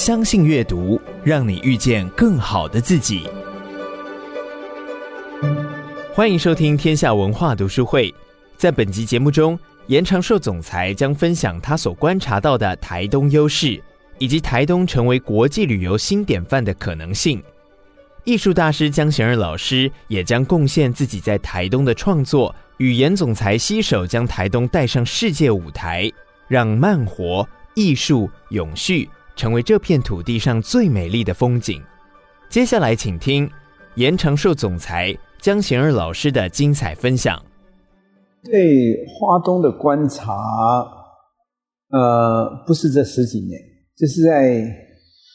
相信阅读，让你遇见更好的自己。欢迎收听天下文化读书会。在本集节目中，严长寿总裁将分享他所观察到的台东优势，以及台东成为国际旅游新典范的可能性。艺术大师江贤二老师也将贡献自己在台东的创作，与严总裁携手将台东带上世界舞台，让慢活、艺术、永续。成为这片土地上最美丽的风景。接下来，请听严长寿总裁江贤二老师的精彩分享。对花东的观察，呃，不是这十几年，这是在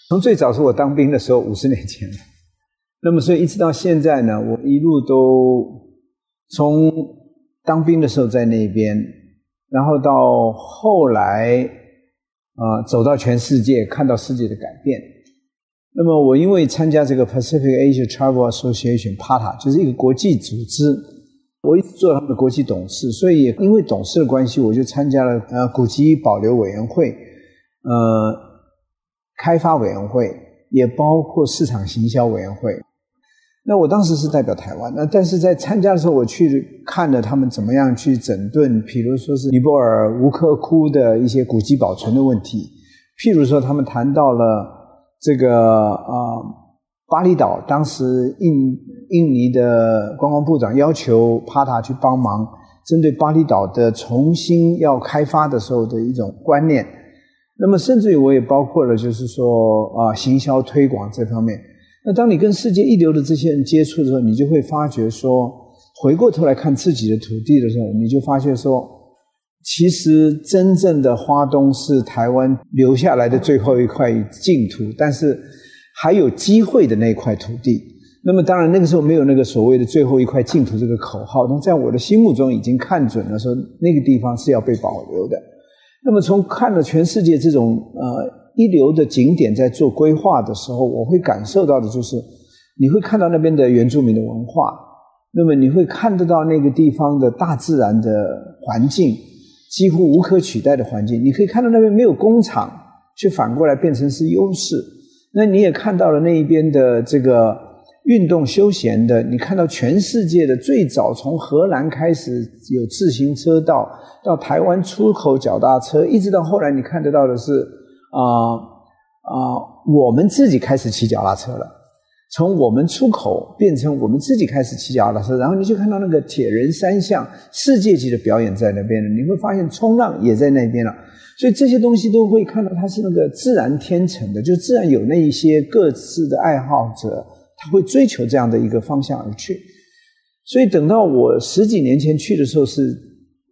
从最早是我当兵的时候，五十年前。那么，所以一直到现在呢，我一路都从当兵的时候在那边，然后到后来。啊，走到全世界，看到世界的改变。那么，我因为参加这个 Pacific Asia Travel Association（PATA），就是一个国际组织，我一直做他们的国际董事，所以也因为董事的关系，我就参加了呃古籍保留委员会、呃开发委员会，也包括市场行销委员会。那我当时是代表台湾，那但是在参加的时候，我去看了他们怎么样去整顿，譬如说是尼泊尔吴克窟的一些古迹保存的问题，譬如说他们谈到了这个呃巴厘岛，当时印印尼的观光部长要求帕塔去帮忙，针对巴厘岛的重新要开发的时候的一种观念，那么甚至于我也包括了就是说啊、行销推广这方面。那当你跟世界一流的这些人接触的时候，你就会发觉说，回过头来看自己的土地的时候，你就发现说，其实真正的花东是台湾留下来的最后一块净土，但是还有机会的那块土地。那么当然那个时候没有那个所谓的最后一块净土这个口号，但在我的心目中已经看准了说，那个地方是要被保留的。那么从看了全世界这种呃。一流的景点在做规划的时候，我会感受到的就是，你会看到那边的原住民的文化，那么你会看得到那个地方的大自然的环境，几乎无可取代的环境。你可以看到那边没有工厂，却反过来变成是优势。那你也看到了那一边的这个运动休闲的，你看到全世界的最早从荷兰开始有自行车道，到台湾出口脚踏车，一直到后来你看得到的是。啊啊！我们自己开始骑脚踏车了，从我们出口变成我们自己开始骑脚踏车，然后你就看到那个铁人三项世界级的表演在那边了。你会发现冲浪也在那边了，所以这些东西都会看到它是那个自然天成的，就自然有那一些各自的爱好者，他会追求这样的一个方向而去。所以等到我十几年前去的时候，是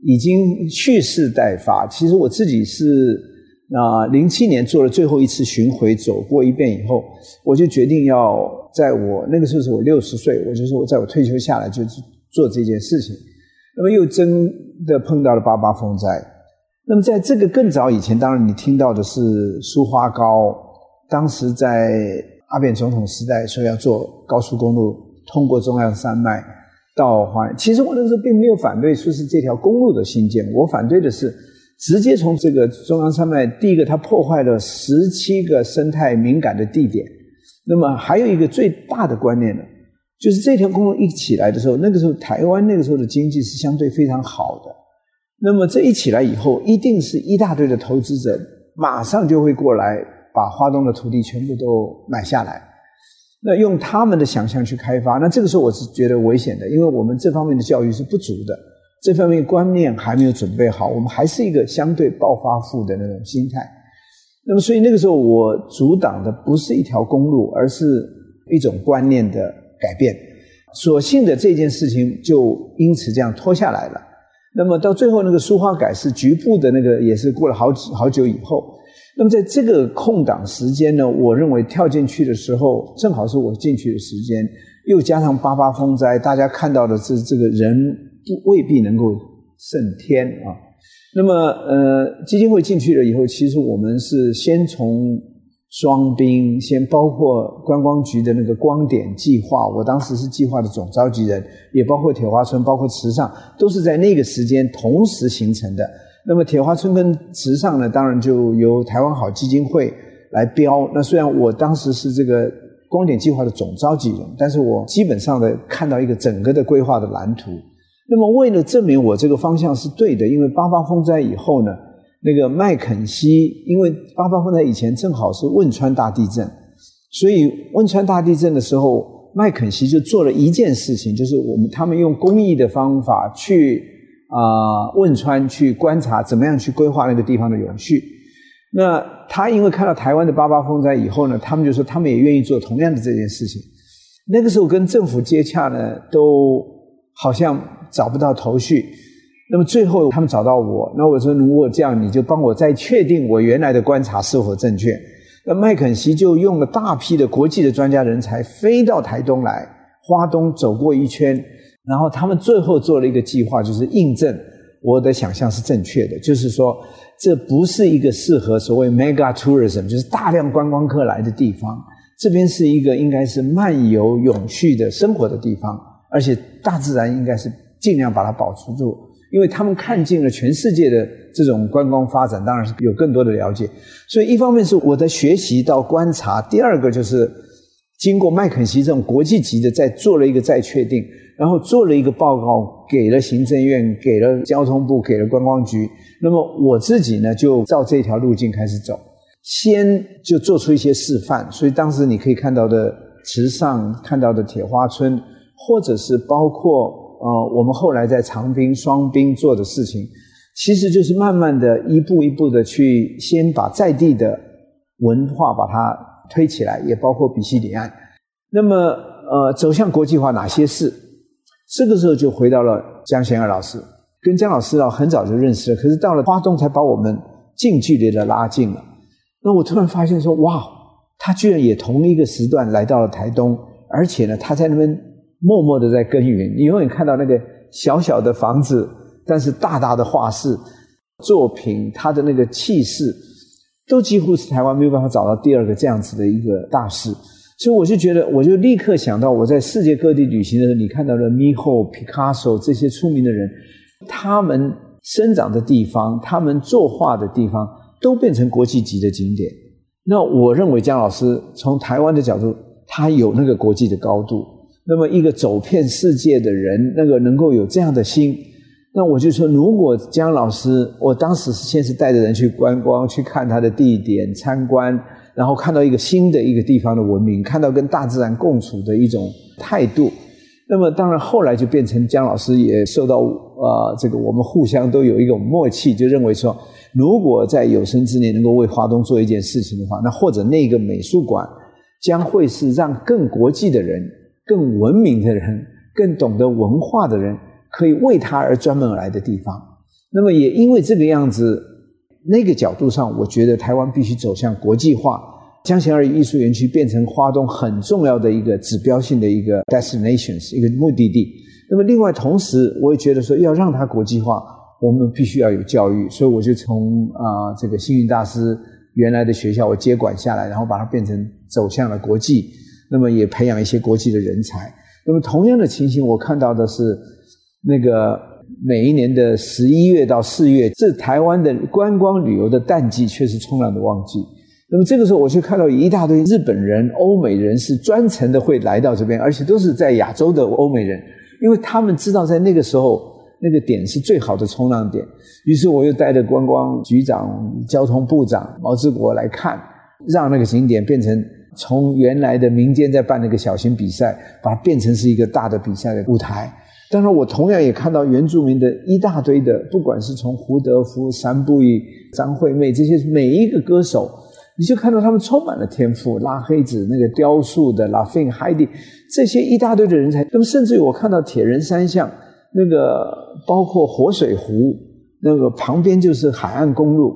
已经蓄势待发。其实我自己是。那零七年做了最后一次巡回，走过一遍以后，我就决定要在我那个时候是我六十岁，我就说我在我退休下来就去做这件事情。那么又真的碰到了八八风灾。那么在这个更早以前，当然你听到的是苏花高，当时在阿扁总统时代说要做高速公路通过中央山脉到花。其实我那时候并没有反对说是这条公路的兴建，我反对的是。直接从这个中央山脉，第一个它破坏了十七个生态敏感的地点。那么还有一个最大的观念呢，就是这条公路一起来的时候，那个时候台湾那个时候的经济是相对非常好的。那么这一起来以后，一定是一大堆的投资者马上就会过来，把花东的土地全部都买下来。那用他们的想象去开发，那这个时候我是觉得危险的，因为我们这方面的教育是不足的。这方面观念还没有准备好，我们还是一个相对暴发户的那种心态。那么，所以那个时候我阻挡的不是一条公路，而是一种观念的改变。所幸的这件事情就因此这样拖下来了。那么到最后那个苏花改是局部的那个，也是过了好几好久以后。那么在这个空档时间呢，我认为跳进去的时候，正好是我进去的时间，又加上八八风灾，大家看到的是这个人。不未必能够胜天啊。那么，呃，基金会进去了以后，其实我们是先从双滨，先包括观光局的那个光点计划，我当时是计划的总召集人，也包括铁花村，包括池上，都是在那个时间同时形成的。那么，铁花村跟池上呢，当然就由台湾好基金会，来标。那虽然我当时是这个光点计划的总召集人，但是我基本上的看到一个整个的规划的蓝图。那么为了证明我这个方向是对的，因为八八风灾以后呢，那个麦肯锡，因为八八风灾以前正好是汶川大地震，所以汶川大地震的时候，麦肯锡就做了一件事情，就是我们他们用公益的方法去啊汶川去观察怎么样去规划那个地方的永续。那他因为看到台湾的八八风灾以后呢，他们就说他们也愿意做同样的这件事情。那个时候跟政府接洽呢，都好像。找不到头绪，那么最后他们找到我，那我说如果这样，你就帮我再确定我原来的观察是否正确。那麦肯锡就用了大批的国际的专家人才飞到台东来，花东走过一圈，然后他们最后做了一个计划，就是印证我的想象是正确的，就是说这不是一个适合所谓 mega tourism，就是大量观光客来的地方，这边是一个应该是漫游永续的生活的地方，而且大自然应该是。尽量把它保持住，因为他们看尽了全世界的这种观光发展，当然是有更多的了解。所以一方面是我的学习到观察，第二个就是经过麦肯锡这种国际级的再做了一个再确定，然后做了一个报告给了行政院，给了交通部，给了观光局。那么我自己呢，就照这条路径开始走，先就做出一些示范。所以当时你可以看到的池上，看到的铁花村，或者是包括。呃，我们后来在长滨、双滨做的事情，其实就是慢慢的一步一步的去先把在地的文化把它推起来，也包括比西里岸。那么，呃，走向国际化哪些事？这个时候就回到了江贤二老师，跟江老师啊很早就认识了，可是到了花东才把我们近距离的拉近了。那我突然发现说，哇，他居然也同一个时段来到了台东，而且呢，他在那边。默默的在耕耘，你永远看到那个小小的房子，但是大大的画室作品，他的那个气势，都几乎是台湾没有办法找到第二个这样子的一个大师。所以我就觉得，我就立刻想到我在世界各地旅行的时候，你看到的米霍、皮卡索这些出名的人，他们生长的地方，他们作画的地方，都变成国际级的景点。那我认为江老师从台湾的角度，他有那个国际的高度。那么一个走遍世界的人，那个能够有这样的心，那我就说，如果江老师，我当时先是带着人去观光，去看他的地点参观，然后看到一个新的一个地方的文明，看到跟大自然共处的一种态度。那么当然后来就变成江老师也受到呃这个我们互相都有一种默契，就认为说，如果在有生之年能够为华东做一件事情的话，那或者那个美术馆将会是让更国际的人。更文明的人，更懂得文化的人，可以为他而专门而来的地方。那么也因为这个样子，那个角度上，我觉得台湾必须走向国际化，江贤二艺术园区变成花东很重要的一个指标性的一个 destinations 一个目的地。那么另外同时，我也觉得说要让它国际化，我们必须要有教育。所以我就从啊、这个星云大师原来的学校我接管下来，然后把它变成走向了国际。那么也培养一些国际的人才。那么同样的情形，我看到的是，那个每一年的十一月到四月，这台湾的观光旅游的淡季，却是冲浪的旺季。那么这个时候，我就看到一大堆日本人、欧美人是专程的会来到这边，而且都是在亚洲的欧美人，因为他们知道在那个时候那个点是最好的冲浪点。于是我又带着观光局长、交通部长毛志国来看，让那个景点变成。从原来的民间在办那个小型比赛，把它变成是一个大的比赛的舞台。当然，我同样也看到原住民的一大堆的，不管是从胡德夫、三布依、张惠妹这些每一个歌手，你就看到他们充满了天赋。拉黑子那个雕塑的拉菲、海蒂这些一大堆的人才。那么，甚至于我看到铁人三项那个，包括活水湖那个旁边就是海岸公路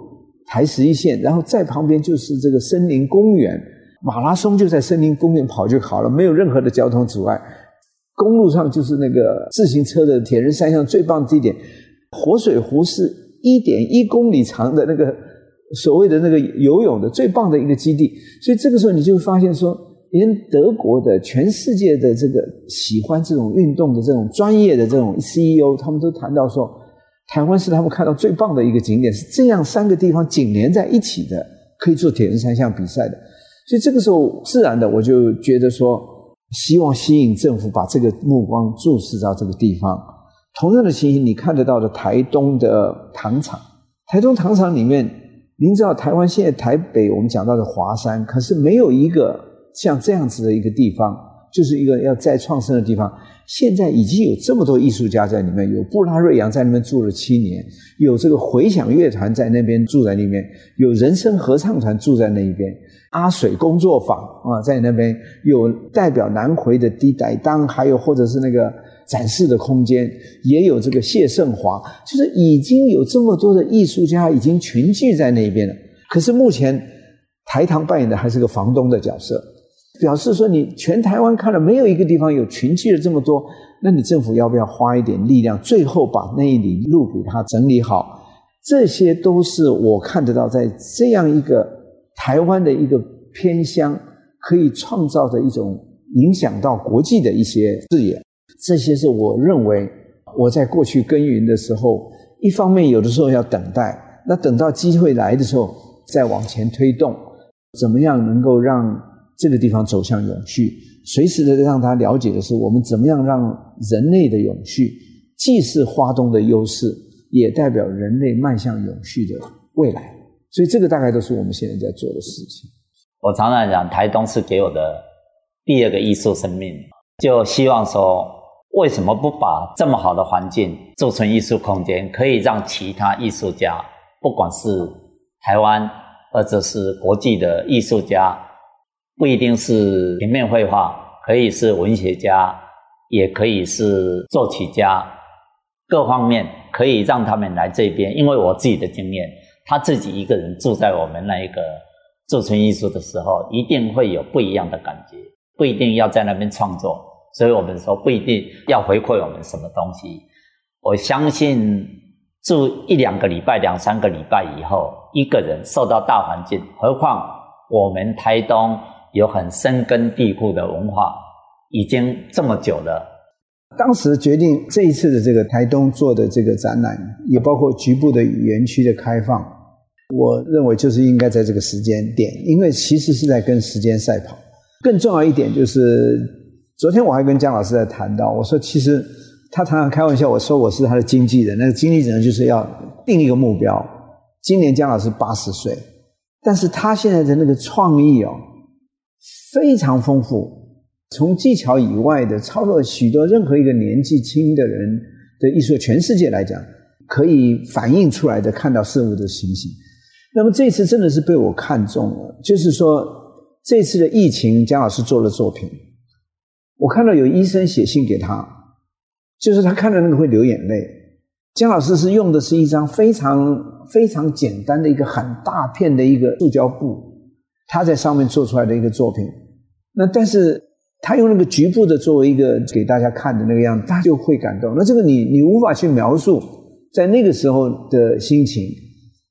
台十一线，然后再旁边就是这个森林公园。马拉松就在森林公园跑就好了，没有任何的交通阻碍。公路上就是那个自行车的铁人三项最棒的地点。活水湖是一点一公里长的那个所谓的那个游泳的最棒的一个基地。所以这个时候你就会发现说，连德国的全世界的这个喜欢这种运动的这种专业的这种 CEO，他们都谈到说，台湾是他们看到最棒的一个景点，是这样三个地方紧连在一起的。可以做铁人三项比赛的。所以这个时候，自然的我就觉得说，希望吸引政府把这个目光注视到这个地方。同样的情形，你看得到的台东的糖厂，台东糖厂里面，您知道台湾现在台北我们讲到的华山，可是没有一个像这样子的一个地方，就是一个要再创生的地方。现在已经有这么多艺术家在里面，有布拉瑞扬在那边住了七年，有这个回响乐团在那边住在那边，有人声合唱团住在那一边，阿水工作坊啊在那边，有代表南回的低代当，还有或者是那个展示的空间，也有这个谢胜华，就是已经有这么多的艺术家已经群聚在那边了。可是目前台糖扮演的还是个房东的角色。表示说，你全台湾看了没有一个地方有群聚了这么多，那你政府要不要花一点力量，最后把那一里路给它整理好？这些都是我看得到，在这样一个台湾的一个偏乡，可以创造的一种影响到国际的一些视野。这些是我认为我在过去耕耘的时候，一方面有的时候要等待，那等到机会来的时候再往前推动，怎么样能够让？这个地方走向永续，随时的让他了解的是，我们怎么样让人类的永续，既是花东的优势，也代表人类迈向永续的未来。所以，这个大概都是我们现在在做的事情。我常常讲，台东是给我的第二个艺术生命，就希望说，为什么不把这么好的环境做成艺术空间，可以让其他艺术家，不管是台湾或者是国际的艺术家。不一定是平面绘画，可以是文学家，也可以是作曲家，各方面可以让他们来这边。因为我自己的经验，他自己一个人住在我们那一个驻村艺术的时候，一定会有不一样的感觉。不一定要在那边创作，所以我们说不一定要回馈我们什么东西。我相信住一两个礼拜、两三个礼拜以后，一个人受到大环境，何况我们台东。有很深根蒂固的文化，已经这么久了。当时决定这一次的这个台东做的这个展览，也包括局部的园区的开放，我认为就是应该在这个时间点，因为其实是在跟时间赛跑。更重要一点就是，昨天我还跟江老师在谈到，我说其实他常常开玩笑，我说我是他的经纪人，那个经纪人就是要定一个目标。今年江老师八十岁，但是他现在的那个创意哦。非常丰富，从技巧以外的，超过许多任何一个年纪轻的人的艺术，全世界来讲，可以反映出来的看到事物的情形。那么这次真的是被我看中了，就是说这次的疫情，江老师做了作品，我看到有医生写信给他，就是他看到那个会流眼泪。江老师是用的是一张非常非常简单的一个很大片的一个塑胶布。他在上面做出来的一个作品，那但是他用那个局部的作为一个给大家看的那个样子，他就会感动。那这个你你无法去描述在那个时候的心情。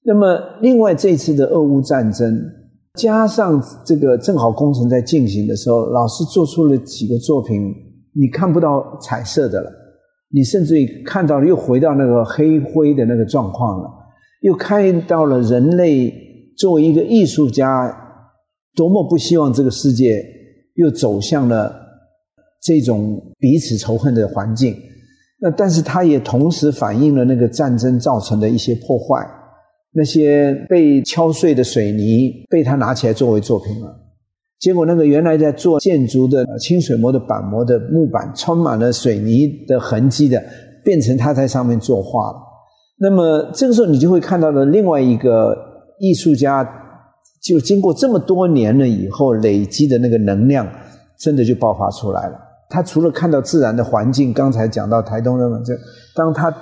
那么另外这次的俄乌战争，加上这个正好工程在进行的时候，老师做出了几个作品，你看不到彩色的了，你甚至于看到了又回到那个黑灰的那个状况了，又看到了人类作为一个艺术家。多么不希望这个世界又走向了这种彼此仇恨的环境，那但是它也同时反映了那个战争造成的一些破坏，那些被敲碎的水泥被他拿起来作为作品了，结果那个原来在做建筑的清水模的板模的木板充满了水泥的痕迹的，变成他在上面作画了。那么这个时候你就会看到了另外一个艺术家。就经过这么多年了以后，累积的那个能量，真的就爆发出来了。他除了看到自然的环境，刚才讲到台东的这，当他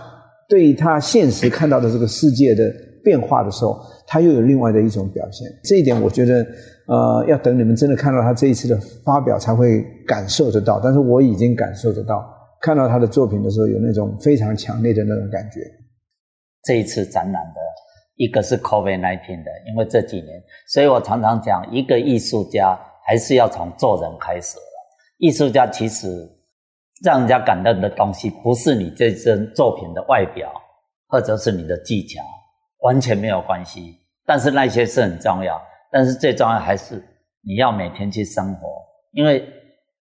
对他现实看到的这个世界的变化的时候，他又有另外的一种表现。这一点我觉得，呃，要等你们真的看到他这一次的发表，才会感受得到。但是我已经感受得到，看到他的作品的时候，有那种非常强烈的那种感觉。这一次展览的。一个是 COVID-19 的，因为这几年，所以我常常讲，一个艺术家还是要从做人开始。艺术家其实让人家感动的东西，不是你这身作品的外表，或者是你的技巧，完全没有关系。但是那些是很重要。但是最重要还是你要每天去生活，因为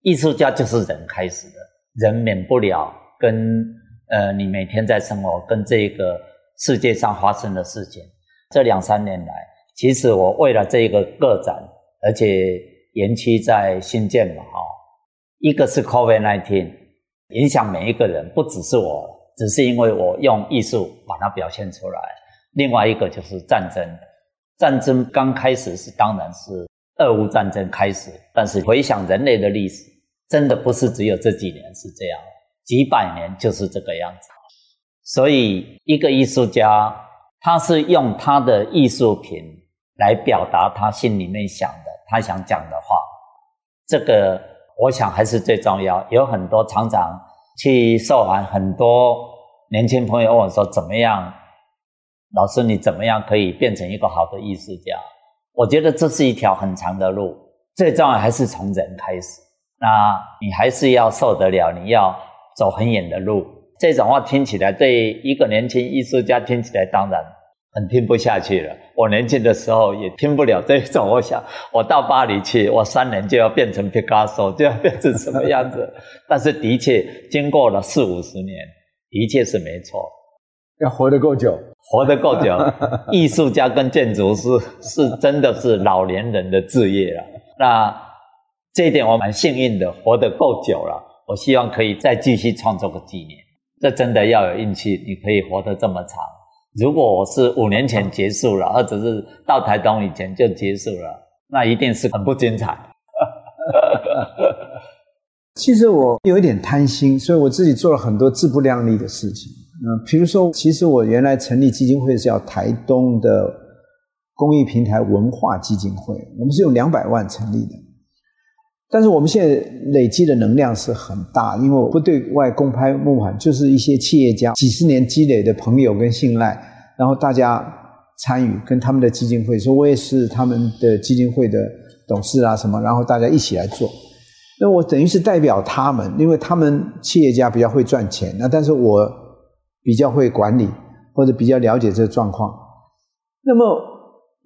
艺术家就是人开始的，人免不了跟呃你每天在生活跟这个世界上发生的事情。这两三年来，其实我为了这一个个展，而且延期在新建嘛，哈，一个是 COVID-19 影响每一个人，不只是我，只是因为我用艺术把它表现出来。另外一个就是战争，战争刚开始是当然是俄乌战争开始，但是回想人类的历史，真的不是只有这几年是这样，几百年就是这个样子。所以一个艺术家，他是用他的艺术品来表达他心里面想的，他想讲的话。这个我想还是最重要。有很多常常去受完，很多年轻朋友问我说：“怎么样？”老师，你怎么样可以变成一个好的艺术家？我觉得这是一条很长的路，最重要还是从人开始。那你还是要受得了，你要走很远的路。这种话听起来对一个年轻艺术家听起来当然很听不下去了。我年轻的时候也听不了这种。我想，我到巴黎去，我三年就要变成毕加索，就要变成什么样子？但是的确，经过了四五十年，的确是没错。要活得够久。活得够久，艺术家跟建筑师是真的是老年人的置业了。那这一点我蛮幸运的，活得够久了。我希望可以再继续创作个几年。这真的要有运气，你可以活得这么长。如果我是五年前结束了，或者是到台东以前就结束了，那一定是很不精彩。其实我有一点贪心，所以我自己做了很多自不量力的事情。嗯，比如说，其实我原来成立基金会是叫台东的公益平台文化基金会，我们是用两百万成立的，但是我们现在累积的能量是很大，因为我不对外公开募款，就是一些企业家几十年积累的朋友跟信赖，然后大家参与跟他们的基金会，说我也是他们的基金会的董事啊什么，然后大家一起来做，那我等于是代表他们，因为他们企业家比较会赚钱，那但是我。比较会管理，或者比较了解这个状况。那么，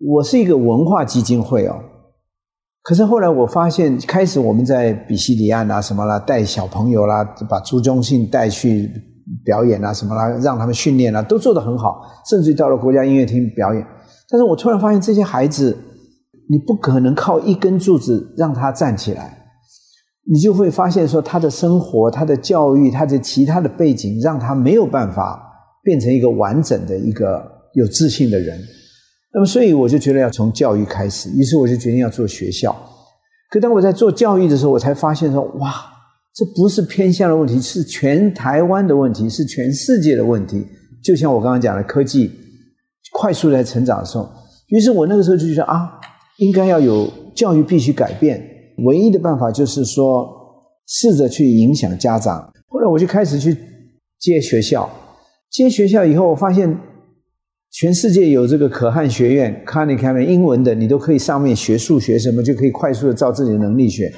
我是一个文化基金会哦。可是后来我发现，开始我们在比西里岸啊什么啦，带小朋友啦，把朱宗庆带去表演啊什么啦，让他们训练啊，都做得很好，甚至到了国家音乐厅表演。但是我突然发现，这些孩子，你不可能靠一根柱子让他站起来。你就会发现，说他的生活、他的教育、他的其他的背景，让他没有办法变成一个完整的一个有自信的人。那么，所以我就觉得要从教育开始，于是我就决定要做学校。可当我在做教育的时候，我才发现说，哇，这不是偏向的问题，是全台湾的问题，是全世界的问题。就像我刚刚讲的，科技快速在成长的时候，于是我那个时候就觉得啊，应该要有教育必须改变。唯一的办法就是说，试着去影响家长。后来我就开始去接学校，接学校以后，我发现全世界有这个可汗学院、Khan Academy 英文的，你都可以上面学数学什么，就可以快速的照自己的能力学。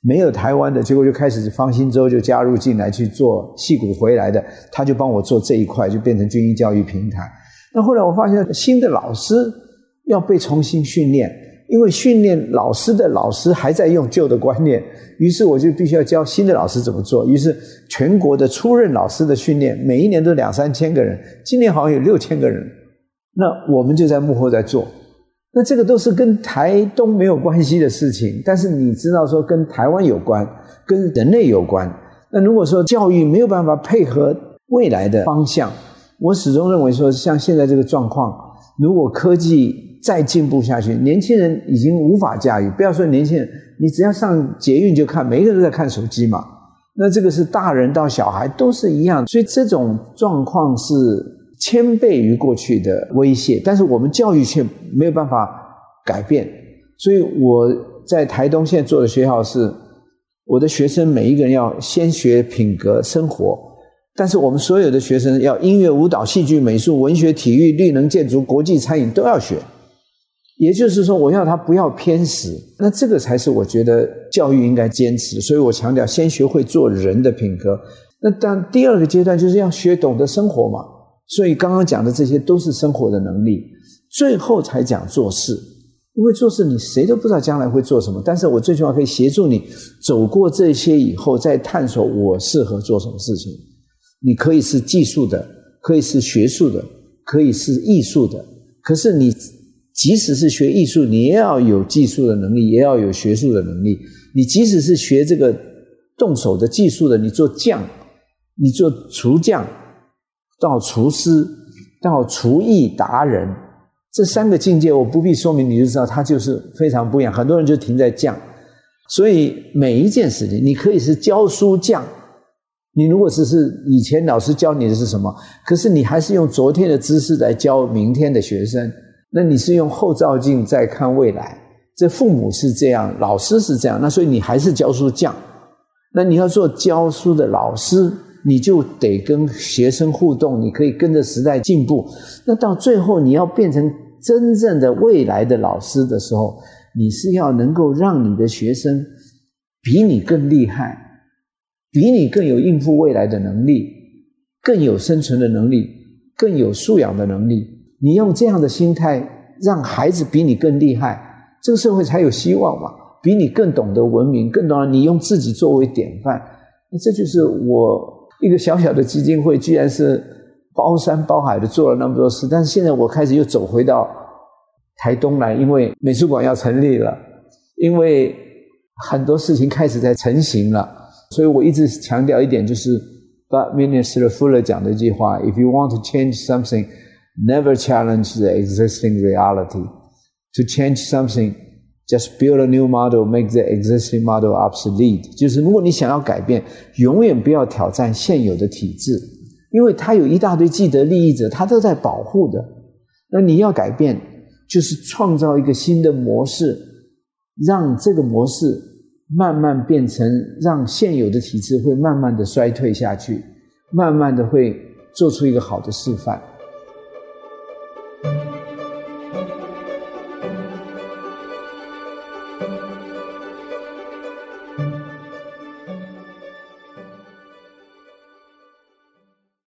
没有台湾的，结果就开始方兴洲就加入进来去做戏骨回来的，他就帮我做这一块，就变成军医教育平台。那后来我发现新的老师要被重新训练。因为训练老师的老师还在用旧的观念，于是我就必须要教新的老师怎么做。于是全国的初任老师的训练，每一年都两三千个人，今年好像有六千个人。那我们就在幕后在做。那这个都是跟台东没有关系的事情，但是你知道说跟台湾有关，跟人类有关。那如果说教育没有办法配合未来的方向，我始终认为说像现在这个状况，如果科技。再进步下去，年轻人已经无法驾驭。不要说年轻人，你只要上捷运就看，每一个人都在看手机嘛。那这个是大人到小孩都是一样，所以这种状况是千倍于过去的威胁。但是我们教育却没有办法改变。所以我在台东现在做的学校是，我的学生每一个人要先学品格生活，但是我们所有的学生要音乐、舞蹈、戏剧、美术、文学、体育、绿能、建筑、国际餐饮都要学。也就是说，我要他不要偏食，那这个才是我觉得教育应该坚持。所以我强调，先学会做人的品格。那当第二个阶段就是要学懂得生活嘛。所以刚刚讲的这些都是生活的能力，最后才讲做事。因为做事你谁都不知道将来会做什么，但是我最起码可以协助你走过这些以后，再探索我适合做什么事情。你可以是技术的，可以是学术的，可以是艺术的。可是你即使是学艺术，你也要有技术的能力，也要有学术的能力。你即使是学这个动手的技术的，你做匠，你做厨匠，到厨师，到厨艺达人。这三个境界，我不必说明，你就知道它就是非常不一样。很多人就停在匠，所以每一件事情，你可以是教书匠。你如果只是以前老师教你的是什么，可是你还是用昨天的知识来教明天的学生，那你是用后照镜在看未来。这父母是这样，老师是这样，那所以你还是教书匠。那你要做教书的老师，你就得跟学生互动，你可以跟着时代进步。那到最后，你要变成。真正的未来的老师的时候，你是要能够让你的学生比你更厉害，比你更有应付未来的能力，更有生存的能力，更有素养的能力。你用这样的心态让孩子比你更厉害，这个社会才有希望嘛。比你更懂得文明，更懂得你用自己作为典范。那这就是我一个小小的基金会，居然是。包山包海的做了那么多事，但是现在我开始又走回到台东来，因为美术馆要成立了，因为很多事情开始在成型了，所以我一直强调一点，就是 But Minister Fuller 讲的一句话：If you want to change something, never challenge the existing reality. To change something, just build a new model, make the existing model obsolete. 就是如果你想要改变，永远不要挑战现有的体制。因为它有一大堆既得利益者，他都在保护的。那你要改变，就是创造一个新的模式，让这个模式慢慢变成，让现有的体制会慢慢的衰退下去，慢慢的会做出一个好的示范。